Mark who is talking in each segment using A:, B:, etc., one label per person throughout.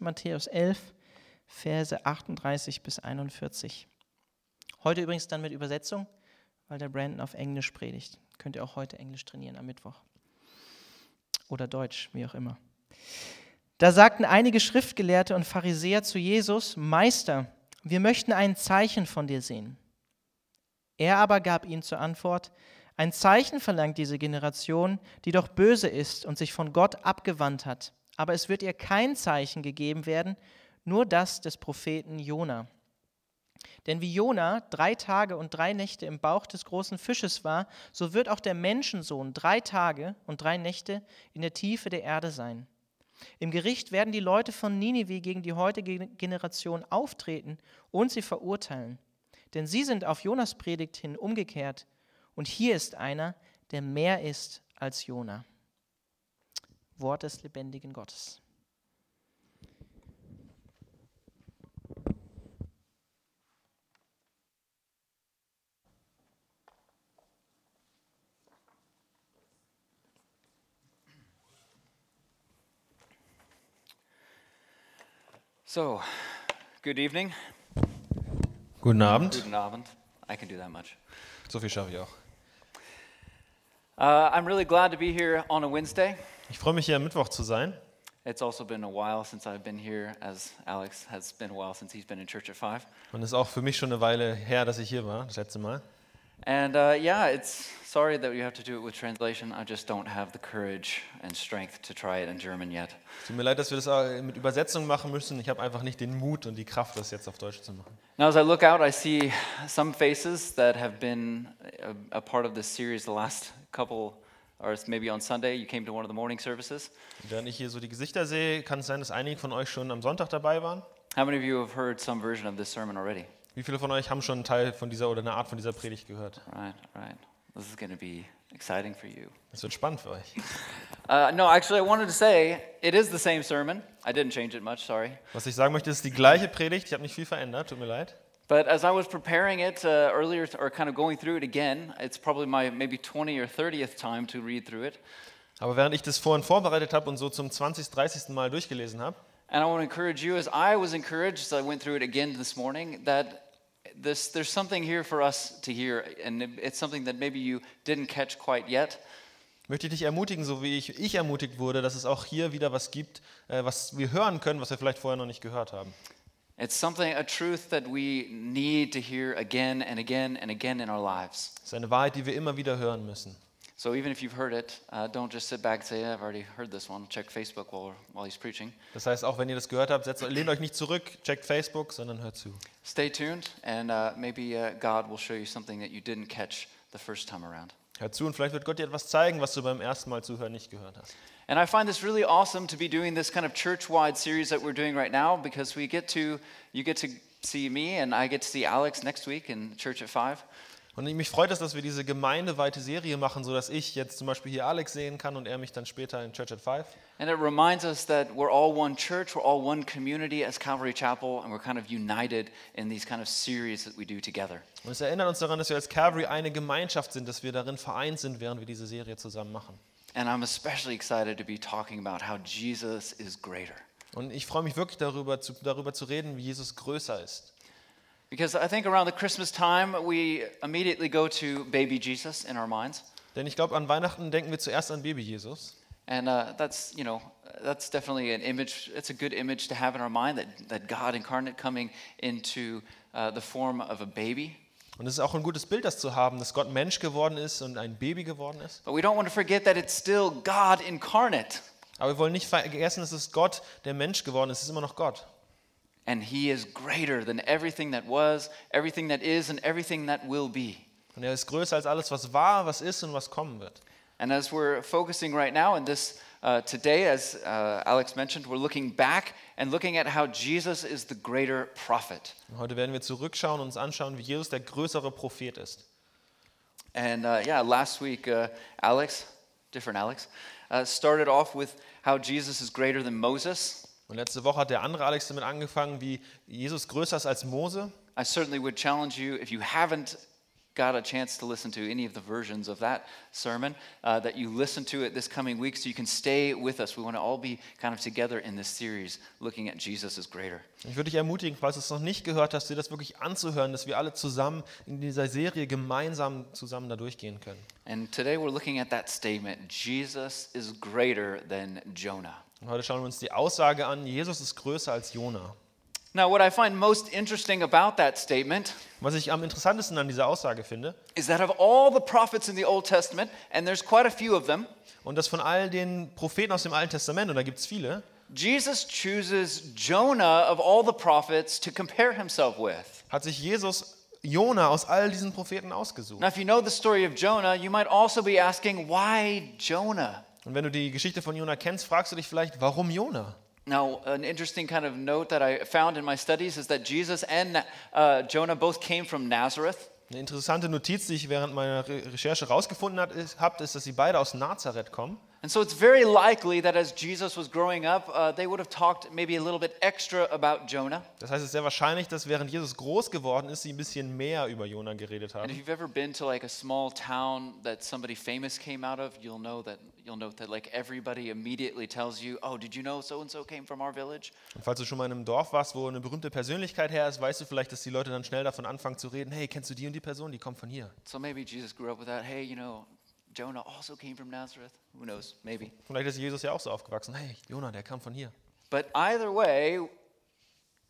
A: Matthäus 11, Verse 38 bis 41. Heute übrigens dann mit Übersetzung, weil der Brandon auf Englisch predigt. Könnt ihr auch heute Englisch trainieren am Mittwoch. Oder Deutsch, wie auch immer. Da sagten einige Schriftgelehrte und Pharisäer zu Jesus, Meister, wir möchten ein Zeichen von dir sehen. Er aber gab ihnen zur Antwort, ein Zeichen verlangt diese Generation, die doch böse ist und sich von Gott abgewandt hat. Aber es wird ihr kein Zeichen gegeben werden, nur das des Propheten Jona. Denn wie Jona drei Tage und drei Nächte im Bauch des großen Fisches war, so wird auch der Menschensohn drei Tage und drei Nächte in der Tiefe der Erde sein. Im Gericht werden die Leute von Ninive gegen die heutige Generation auftreten und sie verurteilen. Denn sie sind auf Jonas Predigt hin umgekehrt. Und hier ist einer, der mehr ist als Jona. Wort des lebendigen Gottes.
B: So, good evening.
C: Guten Abend.
B: Guten Abend. I can do that much.
C: So viel schaffe ich auch.
B: Uh, I'm really glad to be here on a Wednesday.
C: Ich freue mich hier am Mittwoch zu sein.
B: It's also been a while since I've been here, as Alex has been a while since he's been in church at five.
C: Und es ist auch für mich schon eine Weile her, dass ich hier war, das letzte Mal.
B: And uh, yeah, it's sorry that you have to do it with translation. I just don't have the courage and strength to try it in German yet.
C: Es tut mir leid, dass wir das auch mit Übersetzung machen müssen. Ich habe einfach nicht den Mut und die Kraft, das jetzt auf Deutsch zu machen.
B: Now, as I look out, I see some faces that have been a, a part of this series the last couple, or maybe on Sunday, you came to one of the morning services.
C: Während ich hier so die Gesichter sehe, kann es sein, dass einige von euch schon am Sonntag dabei waren.
B: How many of you have heard some version of this sermon already?
C: Wie viele von euch haben schon einen Teil von dieser oder eine Art von dieser Predigt gehört?
B: Right, right. This is going to be exciting for you.
C: Das wird spannend für euch.
B: Uh, no, actually, I wanted to say it is the same sermon. I didn't change it much, sorry.
C: Was ich sagen möchte, ist die gleiche Predigt. Ich habe nicht viel verändert, tut mir leid.
B: But as I was preparing it uh, earlier, or kind of going through it again, it's probably my maybe 20 or 30th time to read through it.
C: Aber während ich das vorhin vorbereitet habe und so zum 20., 30. Mal durchgelesen habe,
B: And I want to encourage you, as I was encouraged as I went through it again this morning, that this, there's something here for us to hear, and it- it's something that maybe you didn't catch quite yet.
C: möchte ich dich ermutigen, so wie ich, ich ermutigt wurde, dass es auch hier wieder was gibt, äh, was wir hören können, was wir vielleicht vorher noch nicht gehört haben.
B: It's something, a truth that we need to hear again and again and again in our lives.
C: Es ist eine Wahrheit, die wir immer wieder hören müssen.
B: So even if you've heard it, uh, don't just sit back and say, yeah, I've already heard this one. Check Facebook while, while he's preaching.
C: Das heißt, auch wenn ihr das gehört habt, setzt, lehnt euch nicht zurück, checkt Facebook, sondern hört zu.
B: Stay tuned, and uh, maybe uh, God will show you something that you didn't catch the first time around.
C: Hört zu und vielleicht wird Gott dir etwas zeigen, was du beim ersten Mal zuhören nicht gehört hast.
B: And I find this really awesome to be doing this kind of church-wide series that we're doing right now because we get to, you get to see me and I get to see Alex next week in church at five.
C: Und mich freut es, dass wir diese gemeindeweite Serie machen, sodass ich jetzt zum Beispiel hier Alex sehen kann und er mich dann später in Church at Five.
B: And it reminds us that we're all one church, we're all one community as Calvary Chapel, and we're kind of united in these kind of series that we do together.
C: Und es erinnert uns daran, dass wir als Calvary eine Gemeinschaft sind, dass wir darin vereint sind, während wir diese Serie zusammen machen.
B: And I'm especially excited to be talking about how Jesus is greater.
C: Und ich freue mich wirklich darüber zu, darüber zu reden, wie Jesus größer ist.
B: Because I think around the Christmas time, we immediately go to baby Jesus in our minds.
C: Denn ich glaube, an Weihnachten denken wir zuerst an Baby Jesus.
B: And uh, that's, you know, that's definitely an image, it's a good image to have in our mind that, that God incarnate coming into uh, the form of a baby.
C: Und es ist auch ein gutes Bild, das zu haben, dass Gott Mensch geworden ist und ein Baby geworden ist.
B: But we don't want to forget that it's still God incarnate.
C: Aber wir wollen nicht vergessen, dass es Gott, der Mensch geworden ist. Es ist immer noch Gott.
B: And he is greater than everything that was, everything that is, and everything that will be.
C: Und er ist größer als alles, was war, was ist und was kommen wird.
B: And as we're focusing right now in this uh, today, as uh, Alex mentioned, we're looking back and looking at how Jesus is the greater prophet.
C: Heute werden wir zurückschauen und uns anschauen, wie Jesus der größere Prophet ist.
B: And uh, yeah, last week, uh, Alex, different Alex, uh, started off with how Jesus is greater than Moses.
C: Und letzte Woche hat der andere Alex damit angefangen, wie Jesus größer ist als Mose.
B: I certainly would challenge you, if you haven't got a chance to listen to any of the versions of that sermon, uh, that you listen to it this coming week so you can stay with us. We want to all be kind of together in this series looking at Jesus as greater.
C: Ich würde dich ermutigen, falls du es noch nicht gehört hast, dir das wirklich anzuhören, dass wir alle zusammen in dieser Serie gemeinsam zusammen da durchgehen können.
B: And today we're looking at that statement Jesus is greater than Jonah.
C: Und heute schauen wir uns die Aussage an, Jesus ist größer als Jona.
B: Now, what I find most interesting about that statement
C: Was ich am interessantesten an dieser Aussage finde,
B: is that of all the prophets in the Old Testament, and there's quite a few of them,
C: und das von all den Propheten aus dem Alten Testament, und da gibt es viele,
B: Jesus chooses Jonah of all the prophets to compare himself with.
C: hat sich Jesus Jona aus all diesen Propheten ausgesucht.
B: Now, if you know the story of Jonah, you might also be asking, why Jonah?
C: Und wenn du die Geschichte von Jona kennst, fragst du dich vielleicht, warum Jona?
B: Now, an interesting kind of note that I found in my studies is that Jesus and uh, Jonah both came from Nazareth.
C: Eine interessante Notiz, die ich während meiner Recherche herausgefunden habe, ist, dass sie beide aus Nazareth kommen.
B: And so it's very likely that as Jesus was growing up, uh, they would have talked maybe a little bit extra about Jonah.
C: Das heißt, es ist sehr wahrscheinlich, dass während Jesus groß geworden ist, sie ein bisschen mehr über Jona geredet
B: And if
C: haben.
B: you've ever been to like a small town that somebody famous came out of, you'll know that you'll note that like everybody immediately tells you, "Oh, did you know so and so came from our village?"
C: Und falls du schon mal in einem Dorf warst, wo eine berühmte Persönlichkeit her ist, weißt du vielleicht, dass die Leute dann schnell davon anfangen zu reden, hey, kennst du die und die Person, die kommt von hier.
B: So maybe Jesus grew up with that. Hey, you know, Jonah also came from Nazareth. Who knows? Maybe.
C: Vielleicht ist Jesus ja auch so aufgewachsen, hey, Jona, der kam von hier.
B: But either way,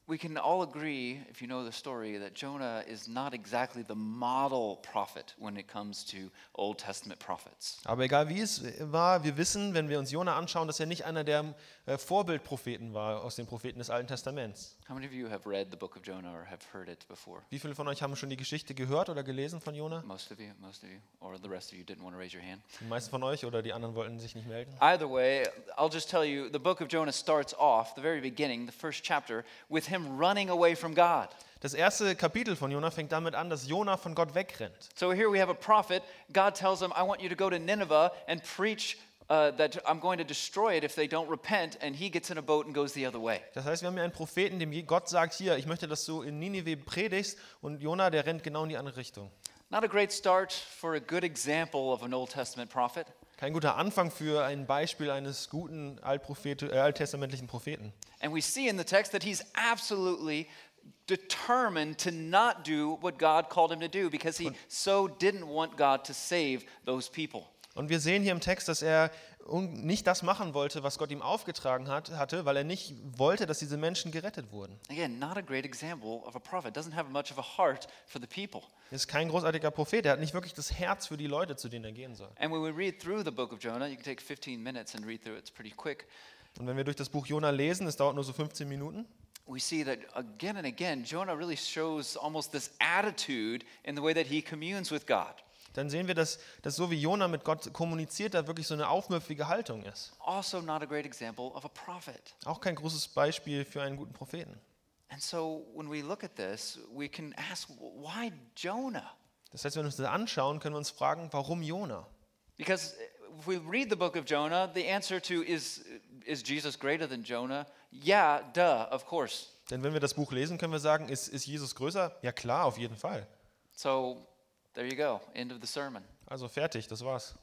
B: we can all agree, if you know the story, that Jonah is not exactly the model prophet when it comes to Old Testament prophets.
C: Aber egal wie es war, wir wissen, wenn wir uns Jona anschauen, dass er nicht einer der äh, Vorbildpropheten war aus den Propheten des Alten Testaments.
B: How many of you have read the book of Jonah or have heard it before?
C: Wie viele von euch haben schon die Geschichte gehört oder gelesen von Jona?
B: Most of you, most of you, or the rest of you didn't want to raise your hand.
C: Die meisten von euch oder die anderen wollten sich nicht melden.
B: Either way, I'll just tell you the book of Jonah starts off, the very beginning, the first chapter, with him running away from God.
C: Das erste Kapitel von Jona fängt damit an, dass Jona von Gott wegrennt.
B: So here we have a prophet. God tells him, I want you to go to Nineveh and preach uh, that I'm going to destroy it if they don't repent. And he gets in a boat and goes the other way.
C: Das heißt, wir haben hier einen Propheten, dem Gott sagt, hier, ich möchte, dass du in Ninive predigst und Jona, der rennt genau in die andere Richtung.
B: Not a great start for a good example of an Old Testament prophet.
C: Kein guter Anfang für ein Beispiel eines guten Altprophet, äh, alttestamentlichen Propheten.
B: And we see in the text that he's absolutely determined to not do what God called him to do because he so didn't want God to save those people.
C: Und wir sehen hier im Text, dass er nicht das machen wollte, was Gott ihm aufgetragen hat, hatte, weil er nicht wollte, dass diese Menschen gerettet wurden.
B: Again, not a great example of a prophet. Doesn't have much of a heart for the people.
C: Er ist kein großartiger Prophet, er hat nicht wirklich das Herz für die Leute, zu denen er gehen soll.
B: And when we read through the book of Jonah, you can take 15 minutes and read through it. It's pretty quick.
C: Und wenn wir durch das Buch Jona lesen, es dauert nur so 15 Minuten,
B: We see that again and again, Jonah really shows almost this attitude in the way that he communes with God.
C: Dann sehen wir, dass, dass so wie Jona mit Gott kommuniziert, da wirklich so eine aufmüpfige Haltung ist.
B: Also, not a great example of a prophet.
C: Auch kein großes Beispiel für einen guten Propheten.
B: And so, when we look at this, we can ask, why Jonah?
C: Das heißt, wenn wir uns das anschauen, können wir uns fragen, warum Jona?
B: Because if we read the book of Jonah, the answer to is, is Jesus greater than Jonah? Yeah, duh, of course.
C: Denn wenn wir das Buch lesen, können wir sagen, ist, ist Jesus größer? Ja klar, auf jeden Fall.
B: So, there you go, end of the sermon.
C: Also fertig, das war's.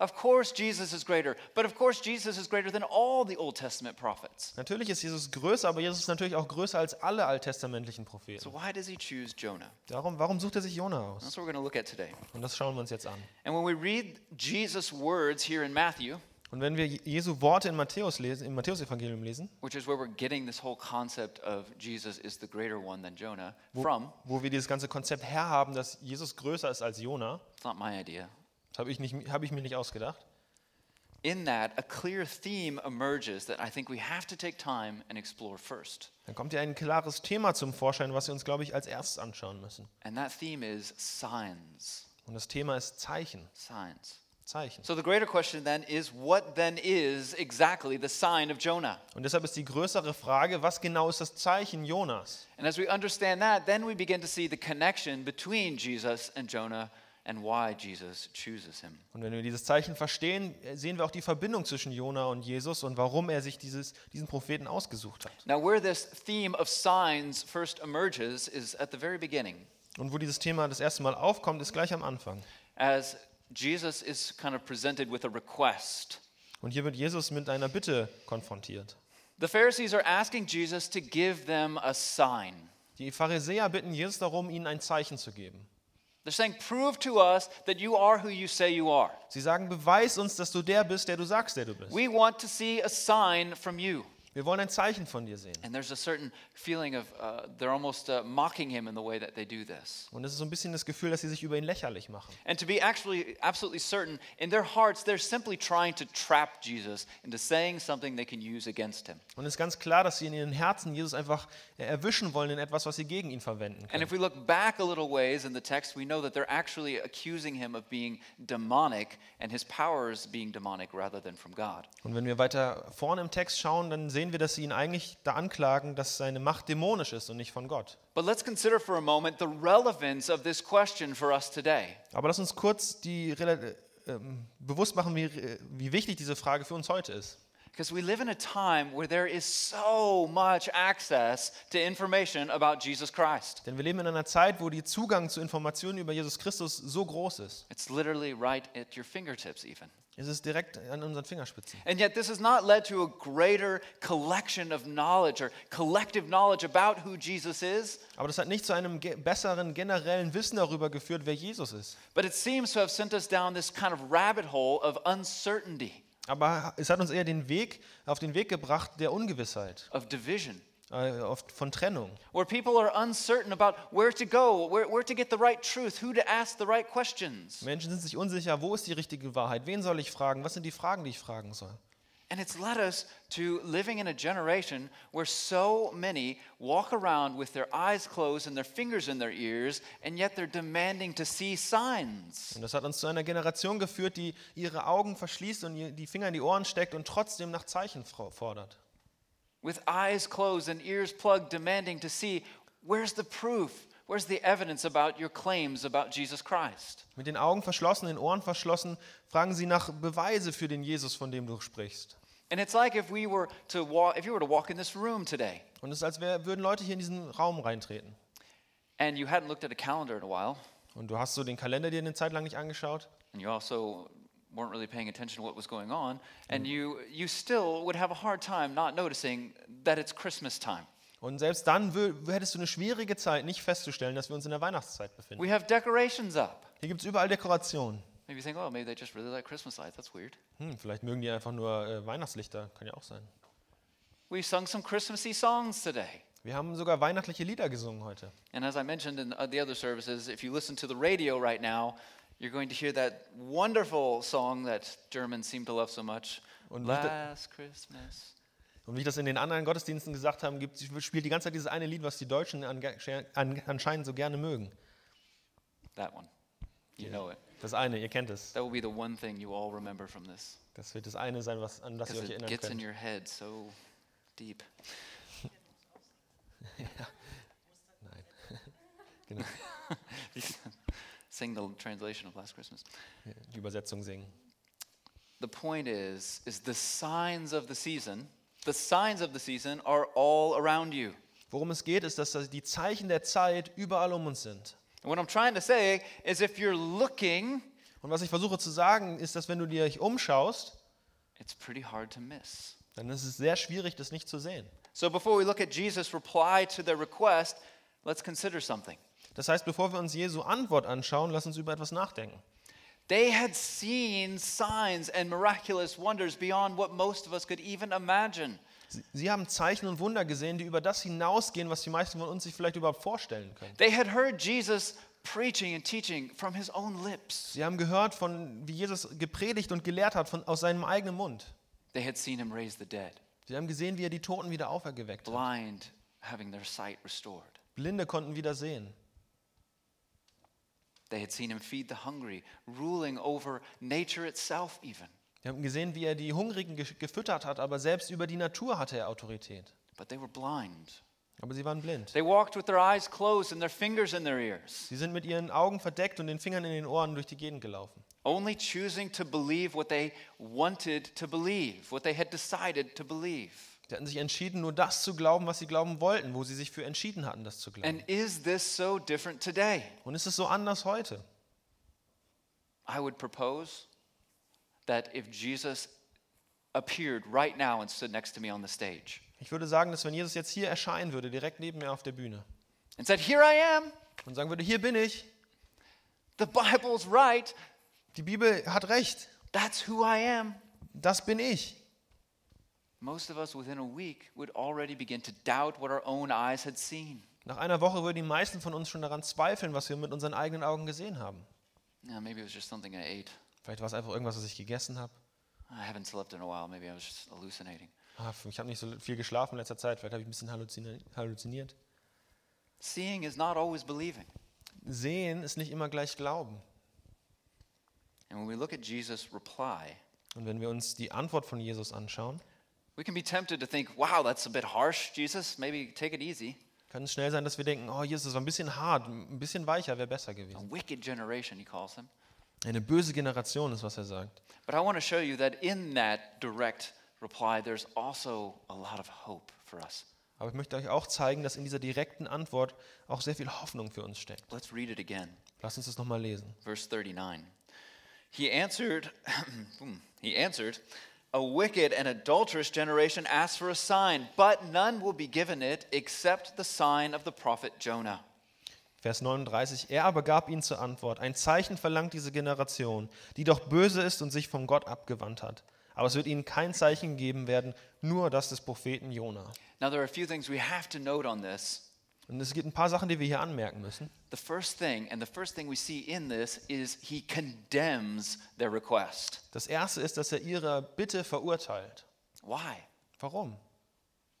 B: Of course, Jesus is greater, but of course, Jesus is greater than all the Old Testament prophets.
C: Natürlich ist Jesus größer, aber Jesus ist natürlich auch größer als alle alttestamentlichen
B: So,
C: Propheten.
B: why does he choose Jonah?
C: Darum, warum sucht er sich Jona aus?
B: That's what we're going to look at today.
C: Und das schauen wir uns jetzt an.
B: And when we read Jesus' words here in Matthew,
C: Und wenn wir Jesu Worte in Matthäus lesen, im Matthäusevangelium lesen,
B: which is where we're getting this whole concept of Jesus is the greater one than Jonah from,
C: wo wir dieses ganze Konzept herhaben, dass Jesus größer ist als Jona,
B: it's not my idea.
C: das habe ich, nicht- habe ich mir nicht ausgedacht.
B: In that, a clear theme emerges that I think we have to take time and explore first.
C: Dann kommt ja ein klares Thema zum Vorschein, was wir uns, glaube ich, als erstes anschauen müssen.
B: And that theme is signs.
C: Und das Thema ist Zeichen.
B: Signs.
C: Zeichen.
B: So the greater question then is what then is exactly the sign of Jonah?
C: Und deshalb ist die größere Frage, was genau ist das Zeichen Jonas?
B: And as we understand that, then we begin to see the connection between Jesus and Jonah and why Jesus chooses him.
C: Und wenn wir dieses Zeichen verstehen, sehen wir auch die Verbindung zwischen Jona und Jesus und warum er sich dieses, diesen Propheten ausgesucht hat.
B: Now, where this theme of signs first emerges is at the very beginning.
C: Und wo dieses Thema das erste Mal aufkommt, ist gleich am Anfang.
B: as Jesus is kind of presented with a request.
C: Und hier wird Jesus mit einer Bitte konfrontiert.
B: The Pharisees are asking Jesus to give them a sign.
C: Die Pharisäer bitten Jesus darum, ihnen ein Zeichen zu geben.
B: They're saying, Prove to us that you are who you say you are.
C: Sie sagen, beweis uns, dass du der bist, der du sagst, der du bist.
B: We want to see a sign from you.
C: Wir wollen ein Zeichen von dir sehen.
B: And there's a certain feeling of uh, they're almost uh, mocking him in the way that they do this.
C: Und es ist so ein bisschen das Gefühl, dass sie sich über ihn lächerlich machen.
B: And to be actually absolutely certain, in their hearts, they're simply trying to trap Jesus into saying something they can use against him.
C: Und es ist ganz klar, dass sie in ihren Herzen Jesus einfach äh, erwischen wollen in etwas, was sie gegen ihn verwenden
B: And
C: können.
B: if we look back a little ways in the text, we know that they're actually accusing him of being demonic and his powers being demonic rather than from God.
C: Und wenn wir weiter vorne im Text schauen, dann sehen wir, dass sie ihn eigentlich da anklagen, dass seine Macht dämonisch ist und nicht von Gott.
B: But let's consider for a moment the relevance of this question for us today.
C: Aber lass uns kurz die, äh, ähm, bewusst machen, wie, wie wichtig diese Frage für uns heute ist.
B: Because we live in a time where there is so much access to information about Jesus Christ.
C: Denn wir leben in einer Zeit, wo der Zugang zu Informationen über Jesus Christus so groß ist.
B: It's literally right at your fingertips, even.
C: Es ist direkt an unseren Fingerspitzen.
B: And yet, this has not led to a greater collection of knowledge or collective knowledge about who Jesus is,
C: Aber das hat nicht zu einem ge besseren generellen Wissen darüber geführt, wer Jesus ist.
B: but it seems to have sent us down this kind of rabbit hole of uncertainty,
C: Aber es hat uns eher den Weg auf den Weg gebracht der Ungewissheit,
B: of division,
C: äh, oft von Trennung.
B: where people are uncertain about where to go, where, where to get the right truth, who to ask the right questions.
C: Menschen sind sich unsicher, wo ist die richtige Wahrheit? Wen soll ich fragen? Was sind die Fragen, die ich fragen soll?
B: And it's led us to living in a generation where so many walk around with their eyes closed and their fingers in their ears, and yet they're demanding to see signs.
C: Und das hat uns zu einer Generation geführt, die ihre Augen verschließt und die Finger in die Ohren steckt und trotzdem nach Zeichen fordert.
B: With eyes closed and ears plugged, demanding to see where's the proof? Where's the evidence about your claims about Jesus Christ?
C: Mit den Augen verschlossen, den Ohren verschlossen, fragen sie nach Beweise für den Jesus, von dem du sprichst.
B: And it's like if we were to walk, if you were to walk in this room today
C: Und es ist, als wär, würden Leute hier in diesen Raum reintreten.
B: and you hadn't looked at a calendar in a while,
C: Und du hast so den Kalender dir eine Zeit lang nicht angeschaut.
B: and you also weren't really paying attention to what was going on, and you, you still would have a hard time not noticing that it's Christmas time.
C: Und selbst dann hättest du eine schwierige Zeit, nicht festzustellen, dass wir uns in der Weihnachtszeit befinden.
B: We have decorations up.
C: Hier gibt es überall Dekorationen.
B: Maybe you think, oh, maybe they just really like Christmas lights. That's weird.
C: Hm, vielleicht mögen die einfach nur äh, Weihnachtslichter, kann ja auch sein.
B: We sung some Christmassy songs today.
C: Wir haben sogar weihnachtliche Lieder gesungen heute.
B: And as I mentioned in uh, the other services, if you listen to the radio right now, you're going to hear that wonderful song that Germans seem to love so much.
C: Und
B: Last Christmas.
C: Und wie ich das in den anderen Gottesdiensten gesagt habe, gibt, spielt die ganze Zeit dieses eine Lied, was die Deutschen anscheinend so gerne mögen.
B: That one. You know it.
C: Das eine, ihr kennt es.
B: That will be the one thing you all remember from this.
C: Das wird das eine sein, was, an das ihr euch erinnern
B: gets in
C: könnt.
B: your head so deep.
C: Genau,
B: You can Sing the translation of Last Christmas.
C: die Übersetzung singen.
B: The point is, is the signs of the season, the signs of the season are all around you.
C: Worum es geht, ist, dass das- die Zeichen der Zeit überall um uns sind.
B: And what I'm trying to say is if you're looking,
C: Und was ich versuche zu sagen, ist, dass wenn du dich umschaust,
B: it's pretty hard to miss.
C: dann ist es sehr schwierig, das nicht zu sehen.
B: So before we look at Jesus' reply to their request, let's consider something.
C: Das heißt, bevor wir uns Jesu Antwort anschauen, lass uns über etwas nachdenken.
B: They had seen signs and miraculous wonders beyond what most of us could even imagine.
C: Sie, haben Zeichen und Wunder gesehen, die über das hinausgehen, was die meisten von uns sich vielleicht überhaupt vorstellen können.
B: They had heard Jesus preaching and teaching from his own lips.
C: Sie haben gehört, von, wie Jesus gepredigt und gelehrt hat von, aus seinem eigenen Mund.
B: They had seen him raise the dead,
C: Sie haben gesehen, wie er die Toten wieder aufergeweckt hat.
B: blind having their sight restored.
C: Blinde konnten wieder sehen.
B: They had seen him feed the hungry, ruling over nature itself, even.
C: Sie haben gesehen, wie er die Hungrigen ge- gefüttert hat, aber selbst über die Natur hatte er Autorität.
B: But they were blind.
C: Aber sie waren blind.
B: They walked with their eyes closed and their fingers in their ears,
C: Sie sind mit ihren Augen verdeckt und den Fingern in den Ohren durch die Gegend gelaufen.
B: only choosing to believe what they wanted to believe, what they had decided to believe.
C: Die hatten sich entschieden, nur das zu glauben, was sie glauben wollten, wo sie sich für entschieden hatten, das zu glauben.
B: And is this so different today?
C: Und ist es so anders heute?
B: I would propose that if Jesus appeared right now and stood next to me on the stage
C: Ich würde sagen, dass wenn Jesus jetzt hier erscheinen würde, direkt neben mir auf der Bühne,
B: and said, Here I am,
C: und sagen würde, hier bin ich,
B: the Bible's right,
C: die Bibel hat recht,
B: that's who I am.
C: das bin ich.
B: Most of us within a week would already begin to doubt what our own eyes had seen.
C: Nach einer Woche würden die meisten von uns schon daran zweifeln, was wir mit unseren eigenen Augen gesehen haben.
B: Yeah, maybe it was just something I ate.
C: Vielleicht war es einfach irgendwas, was ich gegessen habe.
B: I haven't slept in a while. Maybe I was just hallucinating.
C: Ah, ich habe nicht so viel geschlafen in letzter Zeit, vielleicht habe ich ein bisschen halluzini- halluziniert.
B: Seeing is not always believing.
C: Sehen ist nicht immer gleich Glauben.
B: And when we look at Jesus' reply,
C: Und wenn wir uns die Antwort von Jesus anschauen,
B: we can be tempted to think, wow, that's a bit harsh, Jesus. Maybe take it easy.
C: kann es schnell sein, dass wir denken, oh Jesus, war ein bisschen hart, ein bisschen weicher wäre besser
B: A
C: gewesen.
B: wicked generation, he calls them.
C: Eine böse Generation ist, was er sagt.
B: But I want to show you that in that direct reply, there's also a lot of hope for us.
C: Aber ich möchte euch auch zeigen, dass in dieser direkten Antwort auch sehr viel Hoffnung für uns steckt.
B: Let's read it again.
C: Lasst uns das nochmal lesen.
B: Verse 39. He answered, he answered, a wicked and adulterous generation asks for a sign, but none will be given it except the sign of the prophet Jonah.
C: Vers 39. Er aber gab ihnen zur Antwort: Ein Zeichen verlangt diese Generation, die doch böse ist und sich von Gott abgewandt hat. Aber es wird ihnen kein Zeichen geben werden, nur das des Propheten Jona.
B: Now, there are a few things we have to note on this.
C: Und es gibt ein paar Sachen, die wir hier anmerken müssen.
B: The first thing, and the first thing we see in this, is he condemns their request.
C: Das erste ist, dass er ihre Bitte verurteilt.
B: Why?
C: Warum?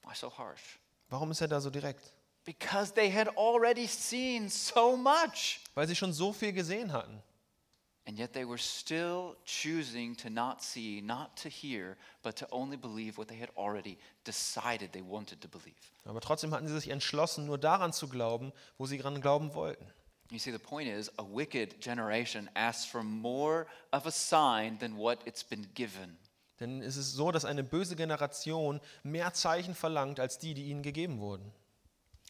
B: Why so harsh?
C: Warum ist er da so direkt?
B: Because they had already seen so much.
C: Weil sie schon so viel gesehen hatten.
B: And yet they were still choosing to not see, not to hear, but to only believe what they had already decided they wanted to believe.
C: Aber trotzdem hatten sie sich entschlossen, nur daran zu glauben, wo sie dran glauben wollten.
B: You see, the point is a wicked generation asks for more of a sign than what it's been given.
C: Denn es ist so, dass eine böse Generation mehr Zeichen verlangt als die, die ihnen gegeben wurden.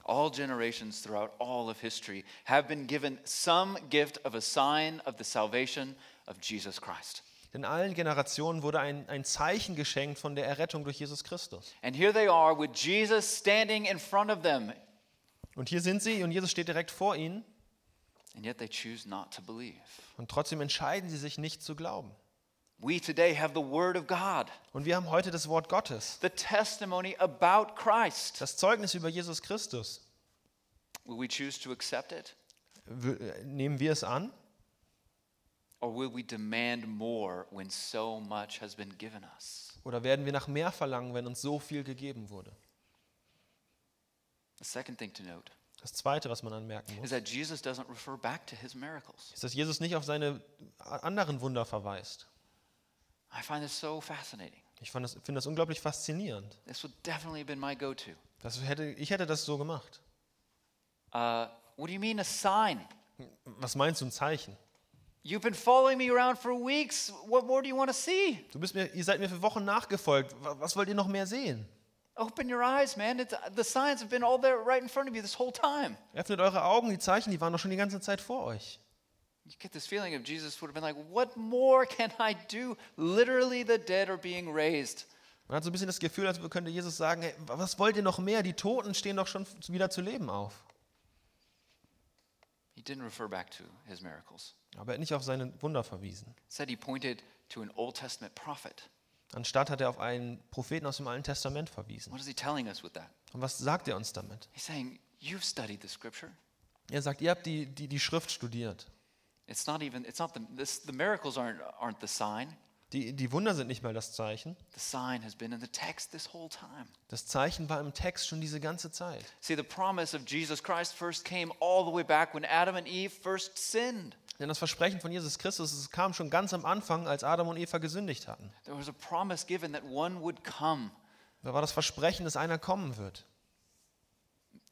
B: All generations throughout all of history have been given some gift of a sign of the salvation of Jesus Christ.
C: Denn allen Generationen wurde ein, ein Zeichen geschenkt von der Errettung durch Jesus Christus.
B: And here they are with Jesus standing in front of them,
C: Und hier sind sie und Jesus steht direkt vor ihnen
B: and yet they choose not to believe.
C: und trotzdem entscheiden sie sich nicht zu glauben.
B: We today have the Word of God,
C: Und wir haben heute das Wort Gottes,
B: the testimony about Christ.
C: das Zeugnis über Jesus Christus.
B: Will we choose to accept it,
C: äh, Nehmen wir es an
B: or will we demand more when so much has been given us?
C: oder werden wir nach mehr verlangen, wenn uns so viel gegeben wurde?
B: The second thing to note
C: Das Zweite, was man anmerken muss,
B: that Jesus doesn't refer back to his miracles.
C: ist, dass Jesus nicht auf seine anderen Wunder verweist.
B: I find this so fascinating.
C: Ich fand das- finde das unglaublich faszinierend.
B: This would definitely have been my go to.
C: Das hätte, ich hätte das so gemacht.
B: Uh, what do you mean a sign?
C: Was meinst du, ein Zeichen?
B: You've been following me around for weeks. What more do you want to see?
C: Du bist mir, ihr seid mir für Wochen nachgefolgt. Wa- Was wollt ihr noch mehr sehen?
B: Open your eyes, man. It's, the signs have been all there right in front of you this whole time.
C: Öffnet eure Augen, die Zeichen, die waren doch schon die ganze Zeit vor euch.
B: You get this feeling of Jesus would have been like, What more can I do? Literally, the dead are being raised.
C: Man hat so ein bisschen das Gefühl, als könnte Jesus sagen, hey, was wollt ihr noch mehr? Die Toten stehen doch schon wieder zu Leben auf.
B: He didn't refer back to his miracles.
C: Aber er hat nicht auf seine Wunder verwiesen.
B: Instead, he pointed to an Old Testament prophet.
C: Anstatt hat er auf einen Propheten aus dem Alten Testament verwiesen.
B: What is he telling us with that?
C: Und was sagt er uns damit?
B: He's saying, You've studied the scripture.
C: Er sagt, ihr habt die, die, die Schrift studiert.
B: It's not even, it's not the, this, the miracles aren't, aren't the sign.
C: Die, die Wunder sind nicht mal das Zeichen.
B: The sign has been in the text this whole time.
C: Das Zeichen war im Text schon diese ganze Zeit.
B: See, the promise of Jesus Christ first came all the way back when Adam and Eve first sinned.
C: Denn das Versprechen von Jesus Christus es kam schon ganz am Anfang, als Adam und Eva gesündigt hatten.
B: There was a promise given that one would come
C: Da war das Versprechen, dass einer kommen wird,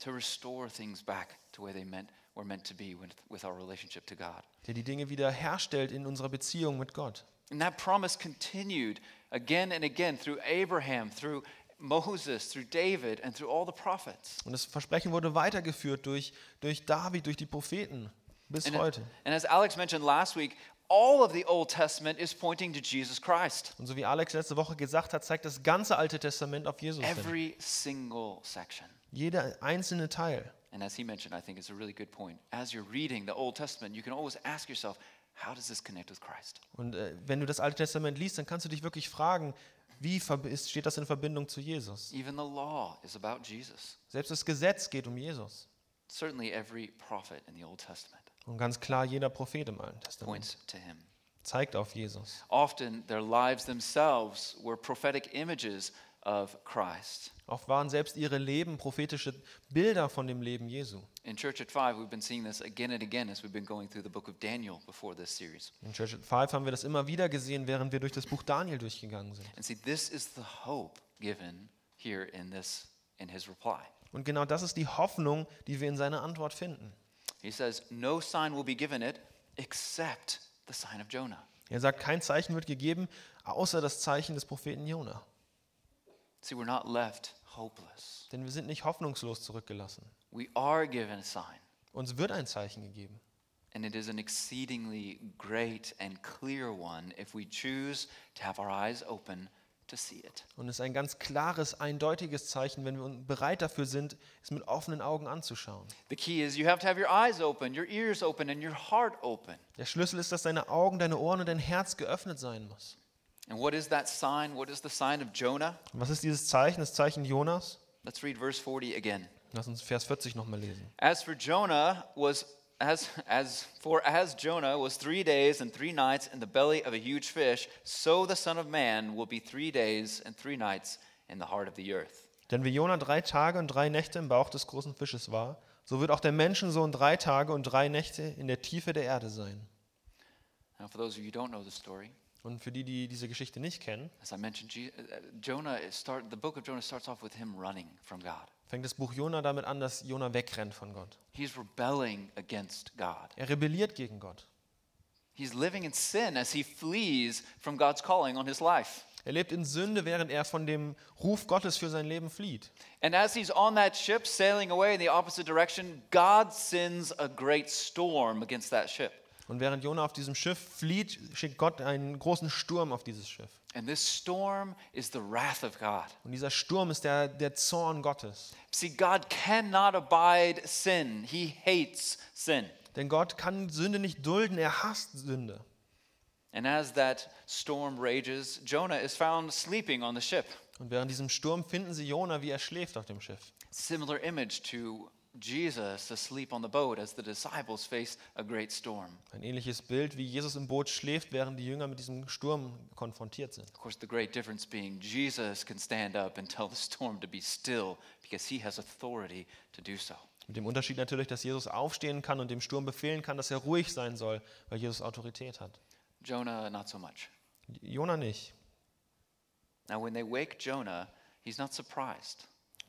B: to restore things back to where they meant, were meant to be with, with our relationship to God.
C: der die Dinge wieder herstellt in unserer Beziehung mit Gott.
B: And that promise continued again and again through Abraham, through Moses, through David, and through all the prophets.
C: Und das Versprechen wurde weitergeführt durch, durch David, durch die Propheten bis
B: And,
C: heute.
B: and as Alex mentioned last week, all of the Old Testament is pointing to Jesus Christ.
C: Und so wie Alex letzte Woche gesagt hat, zeigt das ganze Alte Testament auf Jesus hin.
B: Every single section.
C: Jeder einzelne Teil.
B: And as he mentioned, I think it's a really good point. As you're reading the Old Testament, you can always ask yourself, how does this connect with Christ?
C: Und äh, wenn du das Alte Testament liest, dann kannst du dich wirklich fragen, wie ist, steht das in Verbindung zu Jesus?
B: Even the law is about Jesus.
C: Selbst das Gesetz geht um Jesus.
B: Certainly, every prophet in the Old Testament
C: Und ganz klar, jeder Prophet im Alten Testament
B: points to him.
C: zeigt auf Jesus.
B: Often, their lives themselves were prophetic images of Christ.
C: Oft waren selbst ihre Leben prophetische Bilder von dem Leben Jesu.
B: In Church at Five, we've been seeing this again and again as we've been going through the book of Daniel before this series.
C: In Church at Five haben wir das immer wieder gesehen, während wir durch das Buch Daniel durchgegangen sind.
B: And see, this is the hope given here in this in his reply.
C: Und genau das ist die Hoffnung, die wir in seiner Antwort finden.
B: He says, "No sign will be given it except the sign of Jonah."
C: Er sagt, kein Zeichen wird gegeben, außer das Zeichen des Propheten Jona.
B: See, we're not left hopeless.
C: Denn wir sind nicht hoffnungslos zurückgelassen.
B: We are given a sign,
C: Uns wird ein Zeichen gegeben.
B: and it is an exceedingly great and clear one if we choose to have our eyes open to see it.
C: Und es ist ein ganz klares, eindeutiges Zeichen, wenn wir bereit dafür sind, es mit offenen Augen anzuschauen.
B: The key is you have to have your eyes open, your ears open, and your heart open.
C: Der Schlüssel ist, dass deine Augen, deine Ohren und dein Herz geöffnet sein muss.
B: And what is that sign? What is the sign of Jonah?
C: Was ist dieses Zeichen, das Zeichen Jonas?
B: Let's read verse 40 again.
C: Lass uns Vers 40 nochmal lesen.
B: As for Jonah was as as for as Jonah was 3 days and 3 nights in the belly of a huge fish, so the son of man will be 3 days and 3 nights in the heart of the earth.
C: Denn wie Jona drei Tage und drei Nächte im Bauch des großen Fisches war, so wird auch der Menschensohn drei Tage und drei Nächte in der Tiefe der Erde sein.
B: Now for those of you who don't know the story,
C: Und für die, die diese Geschichte nicht kennen,
B: as I mentioned Je- uh, Jonah is start the book of Jonah starts off with him running from God.
C: fängt das Buch Jona damit an, dass Jona wegrennt von Gott.
B: He's rebelling against God.
C: Er rebelliert gegen Gott.
B: He's living in sin as he flees from God's calling on his life.
C: Er lebt in Sünde, während er von dem Ruf Gottes für sein Leben flieht.
B: And as he's on that ship sailing away in the opposite direction, God sends a great storm against that ship.
C: Und während Jona auf diesem Schiff flieht, schickt Gott einen großen Sturm auf dieses Schiff.
B: And this storm is the wrath of God.
C: Und dieser Sturm ist der, der Zorn Gottes.
B: See, God cannot abide sin, He hates sin.
C: Denn Gott kann Sünde nicht dulden, er hasst Sünde.
B: And as that storm rages, Jonah is found sleeping on the ship.
C: Und während diesem Sturm finden sie Jona, wie er schläft auf dem Schiff.
B: Similar image to Jesus asleep on the boat as the disciples face a great storm.
C: Ein ähnliches Bild, wie Jesus im Boot schläft, während die Jünger mit diesem Sturm konfrontiert sind.
B: Of course, the great difference being Jesus can stand up and tell the storm to be still because he has authority to do so.
C: Mit dem Unterschied natürlich, dass Jesus aufstehen kann und dem Sturm befehlen kann, dass er ruhig sein soll, weil Jesus Autorität hat.
B: Jonah, not so much.
C: Jona nicht.
B: Now, when they wake Jonah, he's not surprised.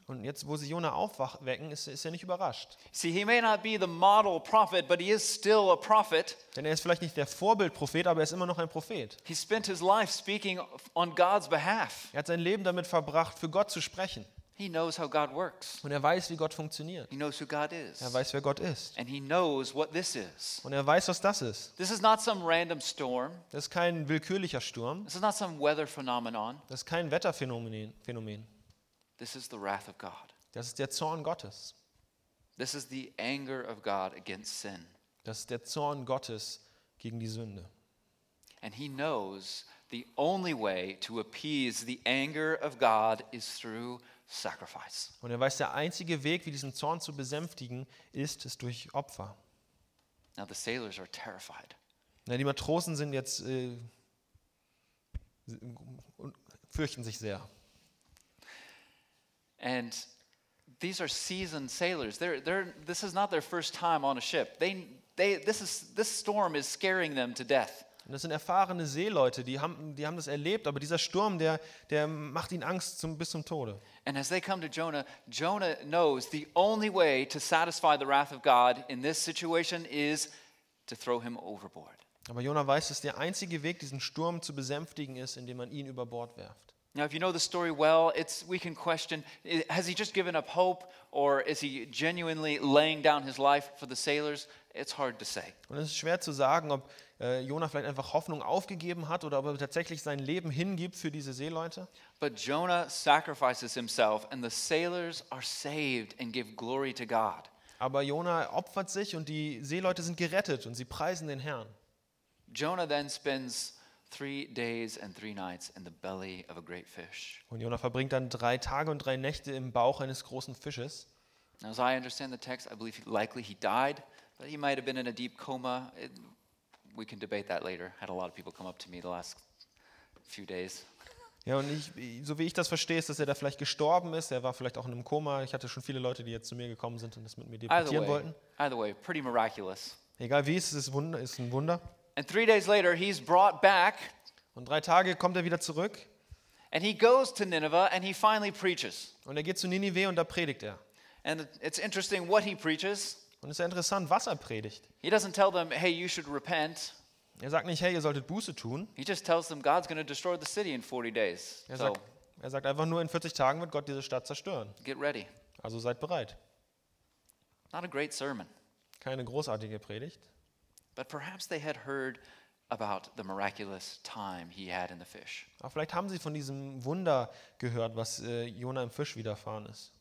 C: Und jetzt, wo sie Jona aufwecken, ist, ist er nicht überrascht.
B: See, he may not be the model prophet, but he is still a prophet.
C: Denn er ist vielleicht nicht der Vorbildprophet, aber er ist immer noch ein Prophet.
B: He spent his life speaking on God's behalf.
C: Er hat sein Leben damit verbracht, für Gott zu sprechen.
B: He knows how God works,
C: Und er weiß, wie Gott funktioniert.
B: he knows who God is,
C: Er weiß, wer Gott ist.
B: and he knows what this is.
C: Und er weiß, was das ist.
B: This is not some random storm,
C: Das ist kein willkürlicher Sturm.
B: this is not some weather phenomenon.
C: Das ist kein Wetterphänomen. Phänomen.
B: This is the wrath of God.
C: Das ist der Zorn Gottes.
B: This is the anger of God against sin.
C: Das ist der Zorn Gottes gegen die Sünde.
B: And he knows the only way to appease the anger of God is through sacrifice.
C: Und er weiß, der einzige Weg, wie diesen Zorn zu besänftigen, ist es durch Opfer.
B: Now the sailors are terrified.
C: Na, die Matrosen sind jetzt äh, fürchten sich sehr.
B: And these are seasoned sailors. They're, they're, this is not their first time on a ship. They, they, this, is, this storm is scaring them to death.
C: Und das sind erfahrene Seeleute, die haben, die haben das erlebt, aber dieser Sturm, der, der macht ihnen Angst zum, bis zum Tode.
B: And as they come to Jonah, Jonah knows the only way to satisfy the wrath of God in this situation is to throw him overboard.
C: Aber Jona weiß, dass der einzige Weg, diesen Sturm zu besänftigen, ist, indem man ihn über Bord werft.
B: Now, if you know the story well, it's, we can question has he just given up hope or is he genuinely laying down his life for the sailors? It's hard to say.
C: Und es ist schwer zu sagen, ob äh, Jona vielleicht einfach Hoffnung aufgegeben hat oder ob er tatsächlich sein Leben hingibt für diese Seeleute.
B: But Jonah sacrifices himself, and the sailors are saved and give glory to God.
C: Aber Jona opfert sich und die Seeleute sind gerettet und sie preisen den Herrn.
B: Jonah then spends three days and three nights in the belly of a great fish.
C: Und Jona verbringt dann drei Tage und drei Nächte im Bauch eines großen Fisches.
B: Now, as I understand the text, I believe he, likely he died, but he might have been in a deep coma. We can debate that later. Had a lot of people come up to me the last few days.
C: Ja, und ich, so wie ich das verstehe, ist, dass er da vielleicht gestorben ist. Er war vielleicht auch in einem Koma. Ich hatte schon viele Leute, die jetzt zu mir gekommen sind und das mit mir debattieren
B: way,
C: wollten.
B: either way, pretty miraculous.
C: Egal wie, es ist, ist ein Wunder.
B: And three days later, he's brought back,
C: Und drei Tage kommt er wieder zurück
B: and he goes to Nineveh, and he finally preaches.
C: und er geht zu Ninive und da predigt er.
B: And it- it's interesting what he preaches.
C: Und es ist ja interessant, was er predigt.
B: He doesn't tell them, hey, you should repent.
C: Er sagt nicht, hey, ihr solltet Buße tun.
B: He just tells them God's going to destroy the city in 40 days.
C: Er
B: So
C: sagt, er sagt einfach nur, in 40 Tagen wird Gott diese Stadt zerstören.
B: get ready.
C: Also seid bereit.
B: Not a great sermon,
C: Keine großartige Predigt.
B: But perhaps they had heard about the miraculous time he had in the fish.
C: Aber vielleicht haben sie von diesem Wunder gehört, was äh, Jona im Fisch widerfahren ist.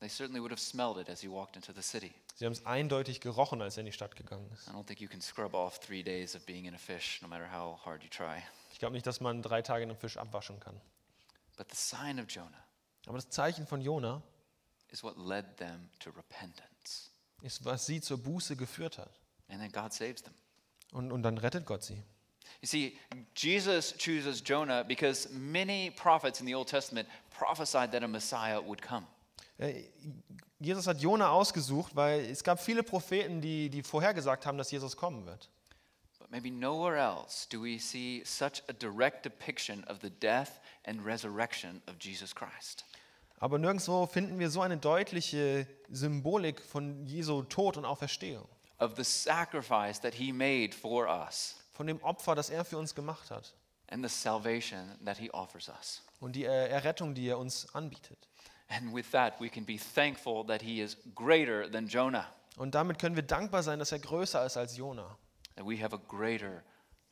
B: They certainly would have smelled it as he walked into the city.
C: Sie haben es eindeutig gerochen, als er in die Stadt gegangen ist.
B: I don't think you can scrub off three days of being in a fish, no matter how hard you try.
C: Ich glaube nicht, dass man drei Tage in einem Fisch abwaschen kann.
B: But the sign of Jonah
C: Aber das Zeichen von Jona
B: is what led them to repentance.
C: ist, was sie zur Buße geführt hat.
B: And then God saves them.
C: Und, und dann rettet Gott sie.
B: You see, Jesus chooses Jonah because many prophets in the Old Testament prophesied that a Messiah would come.
C: Äh, Jesus hat Jona ausgesucht, weil es gab viele Propheten, die, die vorhergesagt haben, dass Jesus kommen wird.
B: But maybe nowhere else do we see such a direct depiction of the death and resurrection of Jesus Christ.
C: Aber nirgendwo finden wir so eine deutliche Symbolik von Jesu Tod und Auferstehung.
B: Of the sacrifice that he made for us
C: Von dem Opfer, das er für uns gemacht hat.
B: and the salvation that he offers us.
C: Und die äh, Errettung, die er uns anbietet.
B: And with that, we can be thankful that he is greater than Jonah,
C: Und damit können wir dankbar sein, dass er größer ist als Jona.
B: that we have a greater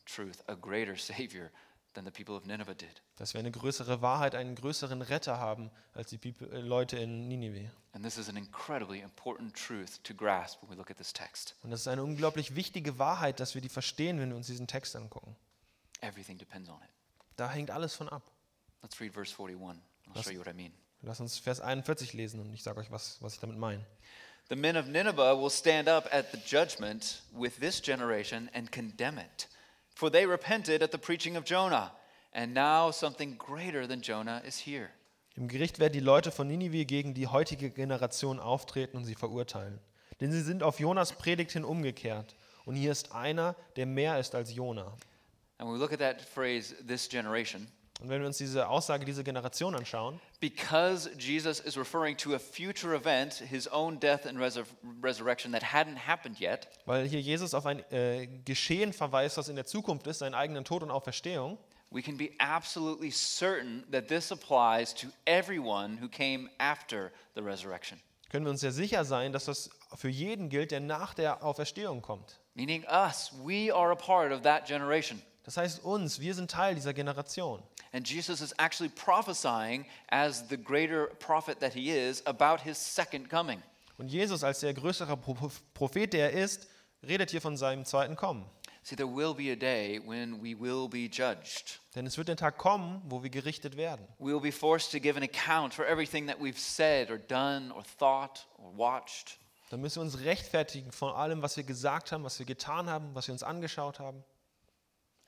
B: truth, a greater Savior than the people of Nineveh did.
C: Dass wir eine größere Wahrheit, einen größeren Retter haben als die People, äh, Leute in Ninive.
B: And this is an incredibly important truth to grasp when we look at this text.
C: Und das ist eine unglaublich wichtige Wahrheit, dass wir die verstehen, wenn wir uns diesen Text angucken.
B: Everything depends on it.
C: Da hängt alles von ab.
B: Let's read verse 41. I'll
C: Let's-
B: show you what I mean.
C: Lass uns Vers 41 lesen und ich sage euch, was, was ich damit meine.
B: The men of Nineveh will stand up at the judgment with this generation and condemn it. For they repented at the preaching of Jonah, and now something greater than Jonah is here.
C: Im Gericht werden die Leute von Ninive gegen die heutige Generation auftreten und sie verurteilen. Denn sie sind auf Jonas Predigt hin umgekehrt. Und hier ist einer, der mehr ist als Jona.
B: And we look at that phrase, this generation,
C: Und wenn wir uns diese Aussage, diese Generation anschauen,
B: because Jesus is referring to a future event, his own death and resur- resurrection that hadn't happened yet,
C: weil hier Jesus auf ein äh, Geschehen verweist, was in der Zukunft ist, seinen eigenen Tod und Auferstehung,
B: we can be absolutely certain that this applies to everyone who came after the resurrection,
C: können wir uns sehr sicher sein, dass das für jeden gilt, der nach der Auferstehung kommt.
B: meaning us. We are a part of that generation.
C: Das heißt uns, wir sind Teil dieser Generation.
B: And Jesus is actually prophesying as the greater prophet that he is about his second coming.
C: Und Jesus als der größere Pro- Prophet, der er ist, redet hier von seinem zweiten Kommen.
B: See, there will be a day when we will be judged.
C: Denn es wird der Tag kommen, wo wir gerichtet werden.
B: We will be forced to give an account for everything that we've said or done or thought or watched.
C: Dann müssen wir uns rechtfertigen von allem, was wir gesagt haben, was wir getan haben, was wir uns angeschaut haben.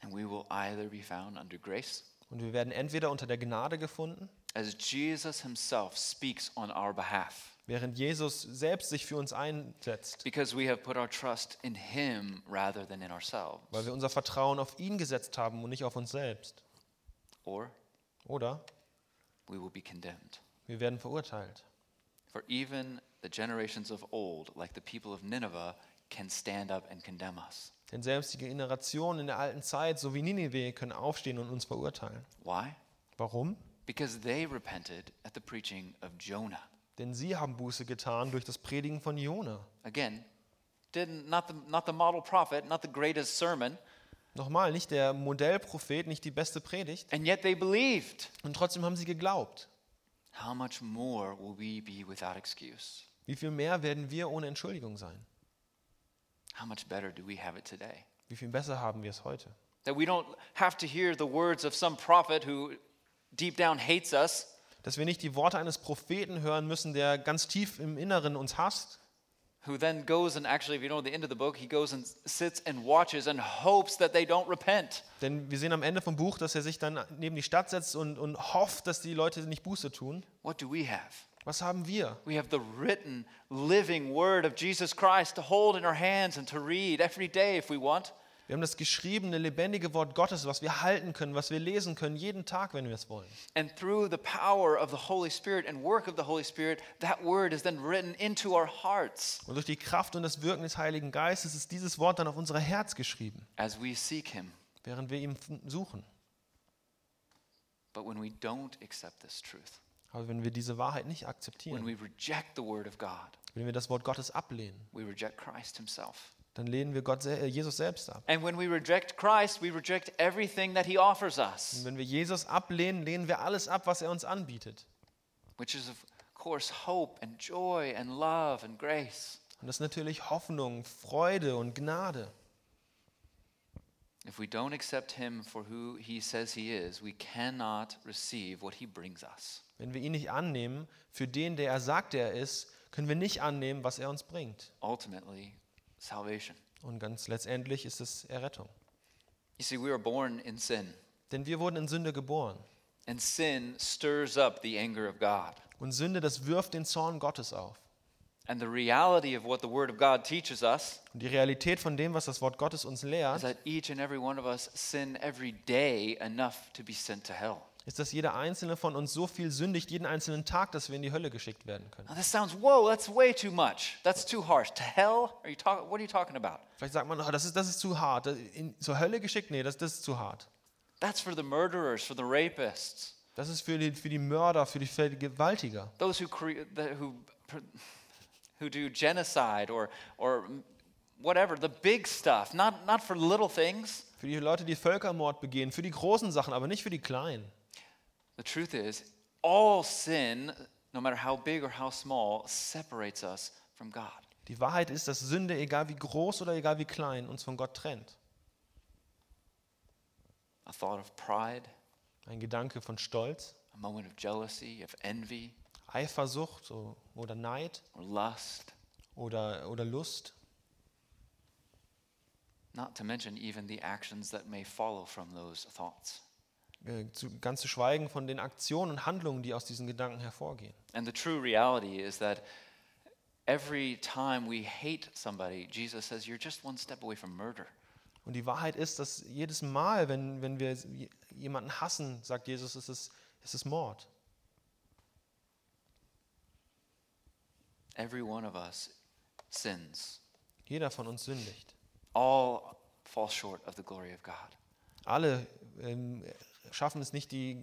B: And we will either be found under grace,
C: Und wir werden entweder unter der Gnade gefunden,
B: as Jesus himself speaks on our behalf,
C: während Jesus selbst sich für uns einsetzt,
B: because we have put our trust in him rather than in ourselves.
C: weil wir unser Vertrauen auf ihn gesetzt haben und nicht auf uns selbst.
B: Or
C: Oder
B: we will be condemned.
C: wir werden verurteilt.
B: For even the generations of old, like the people of Nineveh, can stand up and condemn us.
C: Denn selbst die Generationen in der alten Zeit, so wie Ninive, können aufstehen und uns verurteilen.
B: Why?
C: Warum?
B: because they repented at the preaching of Jonah.
C: Denn sie haben Buße getan durch das Predigen von Jona.
B: Again, didn't not the not the model prophet, not the greatest sermon,
C: Nochmal, nicht der Modellprophet, nicht die beste Predigt.
B: and yet they believed.
C: Und trotzdem haben sie geglaubt.
B: How much more will we be without excuse?
C: Wie viel mehr werden wir ohne Entschuldigung sein?
B: How much better do we have it today?
C: Wie viel besser haben wir es heute?
B: That we don't have to hear the words of some prophet who deep down hates us,
C: Dass wir nicht die Worte eines Propheten hören müssen, der ganz tief im Inneren uns hasst,
B: who then goes and actually, if you know the end of the book, he goes and sits and watches and hopes that they don't repent.
C: Denn wir sehen am Ende vom Buch, dass er sich dann neben die Stadt setzt und, und hofft, dass die Leute nicht Buße tun.
B: What do we have?
C: Was haben wir?
B: We have the written, living word of Jesus Christ to hold in our hands and to read every day if we want.
C: Wir haben das geschriebene, lebendige Wort Gottes, was wir halten können, was wir lesen können, jeden Tag, wenn wir es wollen.
B: And through the power of the Holy Spirit and work of the Holy Spirit, that word is then written into our hearts
C: Und durch die Kraft und das Wirken des Heiligen Geistes ist dieses Wort dann auf unser Herz geschrieben,
B: as we seek Him.
C: während wir ihn suchen.
B: But when we don't accept this truth,
C: Aber wenn wir diese Wahrheit nicht
B: when
C: akzeptieren,
B: we reject the word of God,
C: wenn wir das Wort Gottes ablehnen,
B: we reject Christ Himself.
C: dann lehnen wir Gott, äh, Jesus selbst ab.
B: And when we reject Christ, we reject everything that He offers
C: Und wenn wir Jesus ablehnen, lehnen wir alles ab, was er uns anbietet.
B: which is, of course, hope and joy and love and grace.
C: Und das ist natürlich Hoffnung, Freude und Gnade.
B: If we don't accept Him for who He says He is, we cannot receive what He brings us.
C: Wenn wir ihn nicht annehmen, für den, der er sagt, er ist, können wir nicht annehmen, was er uns bringt.
B: Ultimately, salvation.
C: Und ganz letztendlich ist es Errettung.
B: You see, we are born in sin,
C: Denn wir wurden in Sünde geboren.
B: and sin stirs up the anger of God.
C: Und Sünde, das wirft den Zorn Gottes auf.
B: And the reality of what the Word of God teaches us
C: Und die Realität von dem, was das Wort Gottes uns
B: is
C: lehrt,
B: that each and every one of us sin every day enough to be sent to hell.
C: Ist, dass jeder einzelne von uns so viel sündigt, jeden einzelnen Tag, dass wir in die Hölle geschickt werden können.
B: Now, this sounds, whoa, that's way too much. That's too harsh. To hell? Are you talk, what are you talking about?
C: Vielleicht sagt man, oh, das, ist, das ist zu hart. In, zur Hölle geschickt? Nee, das, das ist zu hart.
B: That's for the murderers, for the rapists,
C: Das ist für die, für die Mörder, für die Vergewaltiger.
B: those who, who, who do genocide or, or whatever, the big stuff, not, not for little things.
C: Für die Leute, die Völkermord begehen, für die großen Sachen, aber nicht für die kleinen.
B: The truth is, all sin, no matter how big or how small, separates us from God.
C: Die Wahrheit ist, dass Sünde, egal wie groß oder egal wie klein, uns von Gott trennt.
B: A thought of pride,
C: Ein Gedanke von Stolz,
B: a moment of jealousy, of envy,
C: Eifersucht oder Neid
B: or lust,
C: oder, oder Lust.
B: not to mention even the actions that may follow from those thoughts.
C: Äh, zu, ganz zu schweigen von den Aktionen und Handlungen, die aus diesen Gedanken hervorgehen.
B: And the true reality is that every time we hate somebody, Jesus says, you're just one step away from murder.
C: Und die Wahrheit ist, dass jedes Mal, wenn, wenn wir je- jemanden hassen, sagt Jesus, ist es, ist es Mord.
B: Every one of us sins.
C: Jeder von uns sündigt.
B: All fall short of the glory of God.
C: Alle ähm, schaffen es nicht, die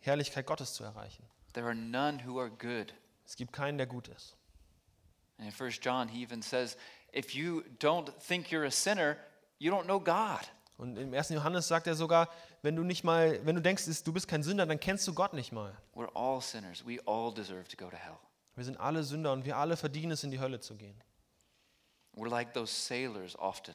C: Herrlichkeit Gottes zu erreichen.
B: There are none who are good.
C: Es gibt keinen, der gut ist.
B: And in 1 John, he even says, if you don't think you're a sinner, you don't know God.
C: Und im 1. Johannes sagt er sogar, wenn du nicht mal, wenn du denkst, du bist kein Sünder, dann kennst du Gott nicht mal.
B: We're all sinners. We all deserve to go to hell.
C: Wir sind alle Sünder und wir alle verdienen es, in die Hölle zu gehen.
B: We're like those sailors often,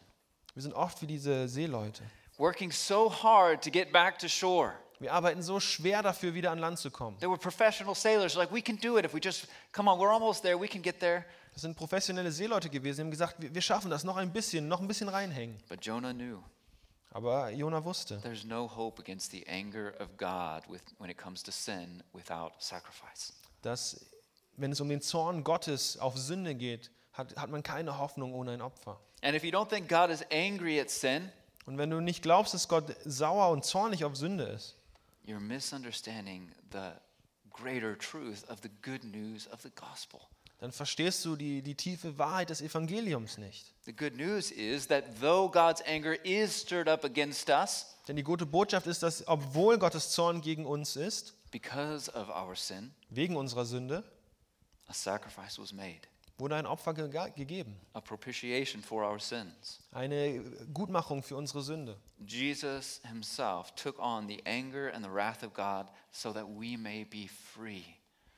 C: Wir sind oft wie diese Seeleute.
B: Working so hard to get back to shore.
C: Wir arbeiten so schwer dafür, wieder an Land zu kommen.
B: They were professional sailors, like, we can do it if we just, come on, we're almost there, we can get there.
C: Das sind professionelle Seeleute gewesen, die haben gesagt, wir, schaffen das, noch ein bisschen, noch ein bisschen reinhängen.
B: But Jonah knew
C: Aber Jona wusste,
B: there's no hope against the anger of God with, when it comes to sin without sacrifice.
C: dass wenn es um den Zorn Gottes auf Sünde geht, hat, hat man keine Hoffnung ohne ein Opfer.
B: And if you don't think God is angry at sin,
C: Und wenn du nicht glaubst, dass Gott sauer und zornig auf Sünde ist,
B: you're misunderstanding the greater truth of the good news of the gospel.
C: dann verstehst du die, die tiefe Wahrheit des Evangeliums nicht.
B: The good news is that though God's anger is stirred up against us,
C: Denn die gute Botschaft ist, dass obwohl Gottes Zorn gegen uns ist,
B: Because of our sin,
C: Wegen unserer Sünde
B: a sacrifice was made,
C: wurde ein Opfer ge gegeben.
B: a propitiation for our sins.
C: Eine Gutmachung für unsere Sünde.
B: Jesus himself took on the anger and the wrath of God so that we may be free.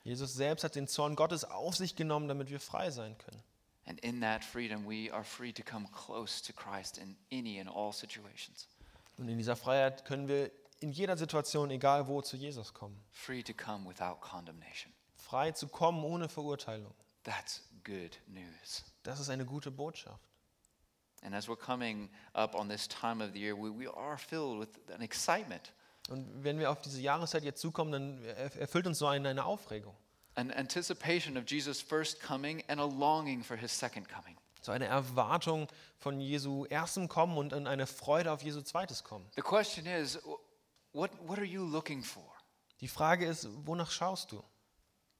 C: Jesus selbst hat den Zorn Gottes auf sich genommen, damit wir frei sein können.
B: And in that freedom, we are free to come close to Christ in any and all situations,
C: Und in dieser Freiheit können wir in jeder Situation, egal wo, zu Jesus kommen.
B: free to come without condemnation.
C: Frei zu kommen ohne Verurteilung.
B: That's good news.
C: Das ist eine gute Botschaft.
B: And as we're coming up on this time of the year, we, we are filled with an excitement,
C: Und wenn wir auf diese Jahreszeit jetzt zukommen, dann erf- erfüllt uns so eine, eine Aufregung.
B: an anticipation of Jesus' first coming and a longing for his second coming.
C: So eine Erwartung von Jesu erstem Kommen und eine Freude auf Jesu zweites Kommen.
B: The question is, wh- what, what are you looking for?
C: Die Frage ist, wonach schaust du?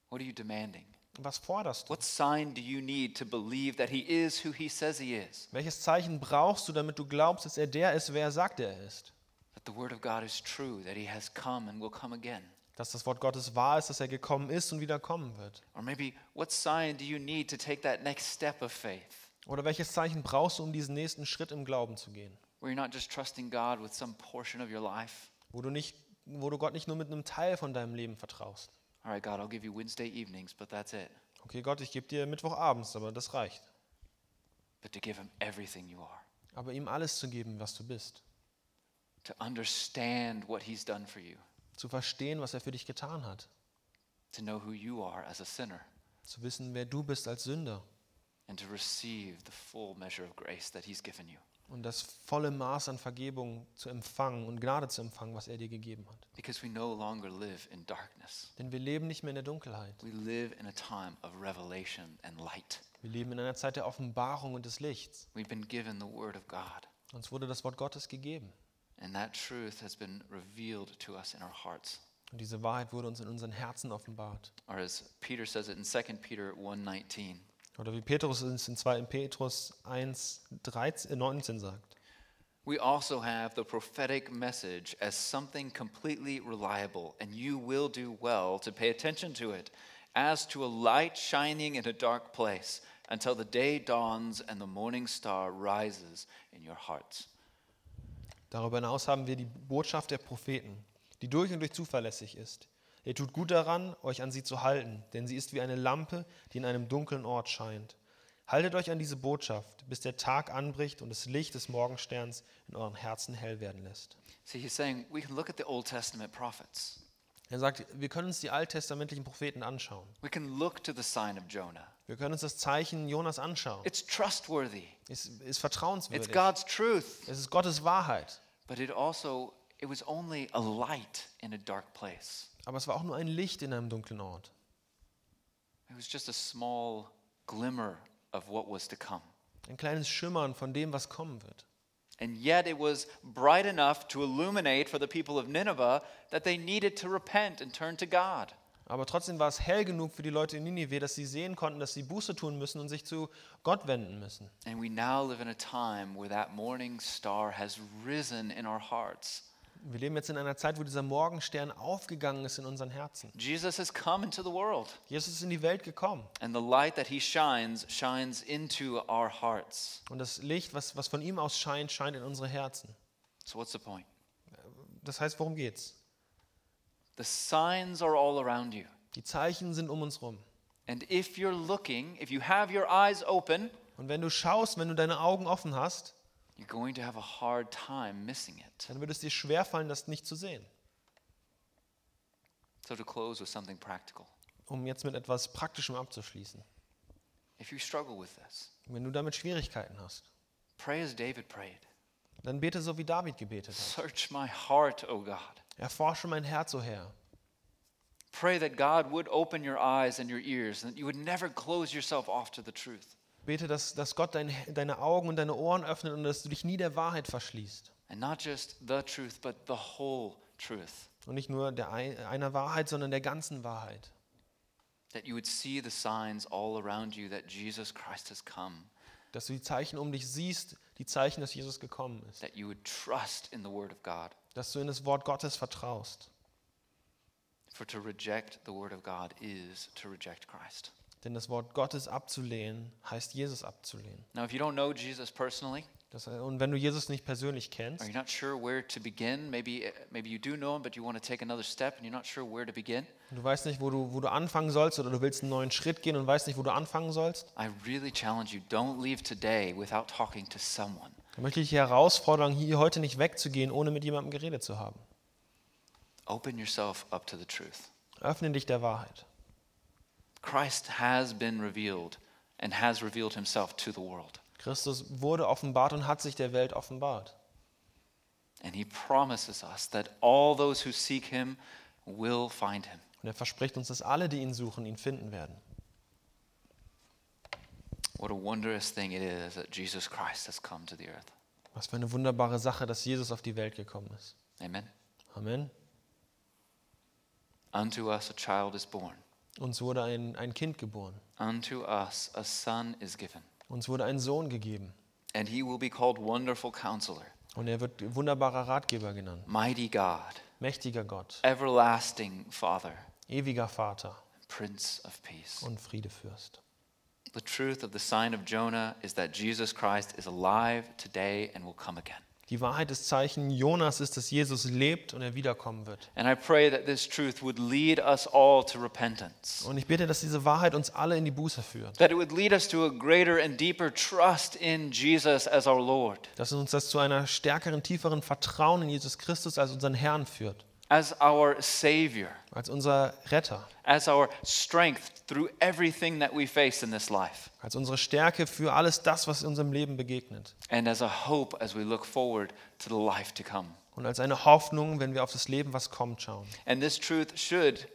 B: What are you demanding?
C: Was forderst du?
B: What sign do you need to believe that he is who he says he is?
C: Welches Zeichen brauchst du, damit du glaubst, dass er der ist, wer er sagt, er ist?
B: That the word of God is true, that he has come and will come again?
C: Dass das Wort Gottes wahr ist, dass er gekommen ist und wieder kommen wird.
B: Or maybe, what sign do you need to take that next step of faith?
C: Oder welches Zeichen brauchst du, um diesen nächsten Schritt im Glauben zu gehen?
B: Where you're not just trusting God with some portion of your life.
C: Wo du, nicht, wo du Gott nicht nur mit einem Teil von deinem Leben vertraust.
B: All right, God, I'll give you Wednesday evenings, but that's it.
C: Okay, Gott, ich gebe dir Mittwochabends, aber das reicht.
B: But to give him everything you are,
C: Aber ihm alles zu geben, was du bist.
B: to understand what he's done for you,
C: Zu verstehen, was er für dich getan hat.
B: to know who you are as a sinner,
C: Zu wissen, wer du bist als Sünder.
B: and to receive the full measure of grace that he's given you.
C: Und das volle Maß an Vergebung zu empfangen und Gnade zu empfangen, was er dir gegeben hat.
B: Because we no longer live in darkness.
C: Denn wir leben nicht mehr in der Dunkelheit.
B: We live in a time of revelation and light.
C: Wir leben in einer Zeit der Offenbarung und des Lichts.
B: We've been given the Word of God,
C: Uns wurde das Wort Gottes gegeben.
B: and that truth has been revealed to us in our hearts.
C: Und diese Wahrheit wurde uns in unseren Herzen offenbart.
B: Or as Peter says it in 2 Peter 1:19,
C: Oder wie Petrus es in 2. Petrus 1, 13, äh, 19 sagt.
B: we also have the prophetic message as something completely reliable, and you will do well to pay attention to it, as to a light shining in a dark place, until the day dawns and the morning star rises in your hearts.
C: Darüber hinaus haben wir die Botschaft der Propheten, die durch und durch zuverlässig ist. Ihr tut gut daran, euch an sie zu halten, denn sie ist wie eine Lampe, die in einem dunklen Ort scheint. Haltet euch an diese Botschaft, bis der Tag anbricht und das Licht des Morgensterns in euren Herzen hell werden lässt.
B: See, he's saying we can look at the Old Testament prophets.
C: Er sagt, wir können uns die alttestamentlichen Propheten anschauen.
B: We can look to the sign of Jonah.
C: Wir können uns das Zeichen Jonas anschauen.
B: It's trustworthy.
C: Es ist
B: It's
C: vertrauenswürdig.
B: God's truth.
C: Es ist Gottes Wahrheit.
B: But it also it was only a light in a dark place.
C: Aber es war auch nur ein Licht in einem dunklen Ort.
B: It was just a small glimmer of what was to come.
C: Ein kleines Schimmern von dem, was kommen wird.
B: And yet it was bright enough to illuminate for the people of Nineveh that they needed to repent and turn to God.
C: Aber trotzdem war es hell genug für die Leute in Ninive, dass sie sehen konnten, dass sie Buße tun müssen und sich zu Gott wenden müssen.
B: And we now live in a time where that morning star has risen in our hearts.
C: Wir leben jetzt in einer Zeit, wo dieser Morgenstern aufgegangen ist in unseren Herzen.
B: Jesus has come into the world,
C: Jesus ist in die Welt gekommen.
B: and the light that he shines shines into our hearts.
C: Und das Licht, was, was von ihm aus scheint, scheint in unsere Herzen.
B: So what's the point?
C: Das heißt, worum geht's?
B: The signs are all around you.
C: Die Zeichen sind um uns rum.
B: And if you're looking, if you have your eyes open,
C: Und wenn du schaust, wenn du deine Augen offen hast,
B: you're going to have a hard time missing it.
C: dann wird es dir schwerfallen, das nicht zu sehen.
B: So, to close with something practical.
C: Um jetzt mit etwas Praktischem abzuschließen.
B: If you struggle with this,
C: Wenn du damit Schwierigkeiten hast,
B: pray as David prayed
C: dann bete so, wie David gebetet hat.
B: Search my heart, O God.
C: Erforsche mein Herz, o Herr.
B: Pray that God would open your eyes and your ears, and that you would never close yourself off to the truth.
C: Bete, dass, dass Gott dein, deine Augen und deine Ohren öffnet und dass du dich nie der Wahrheit verschließt.
B: Truth.
C: Und nicht nur der ein, einer Wahrheit, sondern der ganzen Wahrheit. Dass du die Zeichen um dich siehst, die Zeichen, dass Jesus gekommen ist. Dass du in das Wort Gottes vertraust.
B: For to reject the word of God is to reject Christ.
C: Denn das Wort Gottes abzulehnen, heißt Jesus abzulehnen.
B: Now, if you don't know Jesus personally,
C: Das, und wenn du Jesus nicht persönlich kennst,
B: you're not sure where to begin, maybe, uh, maybe you do know him, but you want to take another step and you're not sure where to begin,
C: du weißt nicht, wo du, wo du anfangen sollst, oder du willst einen neuen Schritt gehen und weißt nicht, wo du anfangen sollst,
B: I really challenge you don't leave today without talking to someone.
C: dann möchte ich dich herausfordern, hier heute nicht wegzugehen, ohne mit jemandem geredet zu haben.
B: Open yourself up to the truth.
C: Öffne dich der Wahrheit.
B: Christ has been revealed and has revealed himself to the world.
C: Christus wurde offenbart und hat sich der Welt offenbart.
B: And he promises us that all those who seek him will find him.
C: Und er verspricht uns, dass alle, die ihn suchen, ihn finden werden.
B: What a wondrous thing it is that Jesus Christ has come to the earth.
C: Was für eine wunderbare Sache, dass Jesus auf die Welt gekommen ist.
B: Amen.
C: Amen.
B: Unto us a child is born,
C: Uns wurde ein, ein Kind geboren.
B: unto us a son is given,
C: Uns wurde ein Sohn gegeben.
B: and he will be called Wonderful Counselor,
C: Und er wird wunderbarer Ratgeber genannt.
B: Mighty God,
C: Mächtiger Gott,
B: Everlasting Father,
C: ewiger Vater
B: Prince of Peace.
C: und Friedefürst.
B: The truth of the sign of Jonah is that Jesus Christ is alive today and will come again.
C: Die Wahrheit des Zeichen Jonas ist, dass Jesus lebt und er wiederkommen wird. Und ich bitte, dass diese Wahrheit uns alle in die Buße führt. Dass uns das zu einer stärkeren, tieferen Vertrauen in Jesus Christus als unseren Herrn führt.
B: As our Savior,
C: Als unser Retter.
B: as our strength through everything that we face in this life,
C: Als unsere Stärke für alles das, was in unserem Leben begegnet.
B: and as a hope as we look forward to the life to come.
C: Und als eine Hoffnung, wenn wir auf das Leben, was kommt, schauen.
B: And this truth should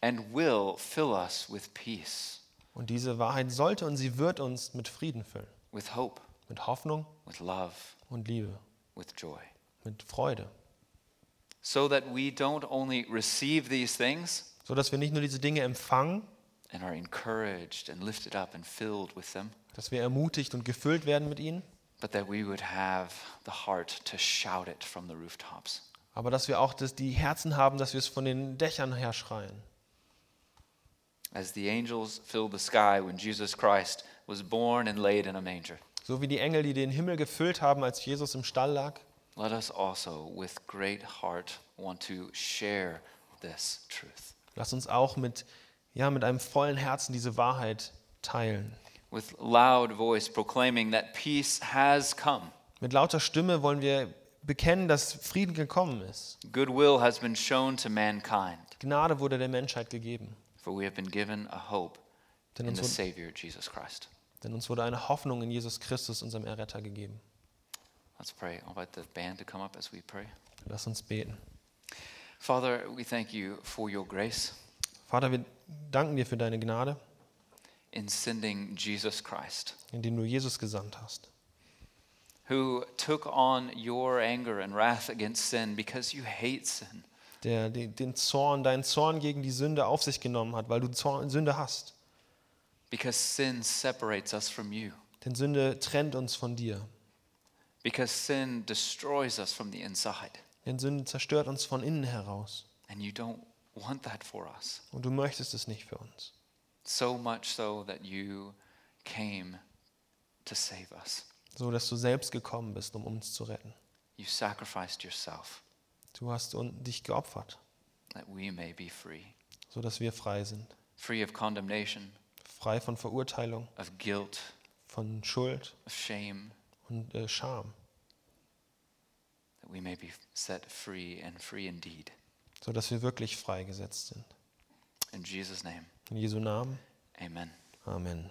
B: and will fill us with peace,
C: Und diese Wahrheit sollte und sie wird uns mit Frieden füllen.
B: with hope,
C: Mit Hoffnung
B: with love,
C: und Liebe.
B: with joy.
C: Mit Freude.
B: So that we don't only receive these things
C: So dass wir nicht nur diese Dinge empfangen,
B: and are encouraged and lifted up and filled with them,
C: dass wir ermutigt und gefüllt werden mit ihnen,
B: but that we would have the heart to shout it from the rooftops.
C: aber dass wir auch das, die Herzen haben, dass wir es von den Dächern her schreien.
B: As the angels filled the sky when Jesus Christ was born and laid in a manger,
C: So wie die Engel, die den Himmel gefüllt haben, als Jesus im Stall lag,
B: let us also, with great heart, want to share this truth.
C: lass uns auch mit, ja, mit einem vollen Herzen diese Wahrheit teilen.
B: With loud voice proclaiming that peace has come,
C: Mit lauter Stimme wollen wir bekennen, dass Frieden gekommen ist.
B: goodwill has been shown to mankind,
C: Gnade wurde der Menschheit gegeben.
B: for we have been given a hope in the Savior, Jesus Christ.
C: denn uns wurde eine Hoffnung in Jesus Christus, unserem Erretter, gegeben.
B: Let's pray. I'll invite the band to come up as we pray.
C: Lass uns beten.
B: Father, we thank you for your grace
C: Vater, wir danken dir für deine Gnade,
B: in sending Jesus Christ,
C: indem du Jesus gesandt hast,
B: who took on your anger and wrath against sin because you hate sin.
C: der den den Zorn, deinen Zorn gegen die Sünde auf sich genommen hat, weil du Zorn, Sünde hast.
B: Because sin separates us from you.
C: Denn Sünde trennt uns von dir.
B: Because sin destroys us from the inside.
C: Denn Sünde zerstört uns von innen heraus.
B: And you don't want that for us.
C: Und du möchtest es nicht für uns.
B: So much so that you came to save us.
C: So dass du selbst gekommen bist, um uns zu retten.
B: You sacrificed yourself
C: Du hast dich geopfert,
B: that we may be free.
C: so dass wir frei sind.
B: Free of condemnation,
C: Frei von Verurteilung,
B: of guilt,
C: von Schuld
B: of shame,
C: und äh, Scham.
B: that we may be set free and free indeed.
C: So dass wir wirklich freigesetzt sind.
B: In Jesus' name,
C: In Jesu Namen.
B: amen.
C: Amen.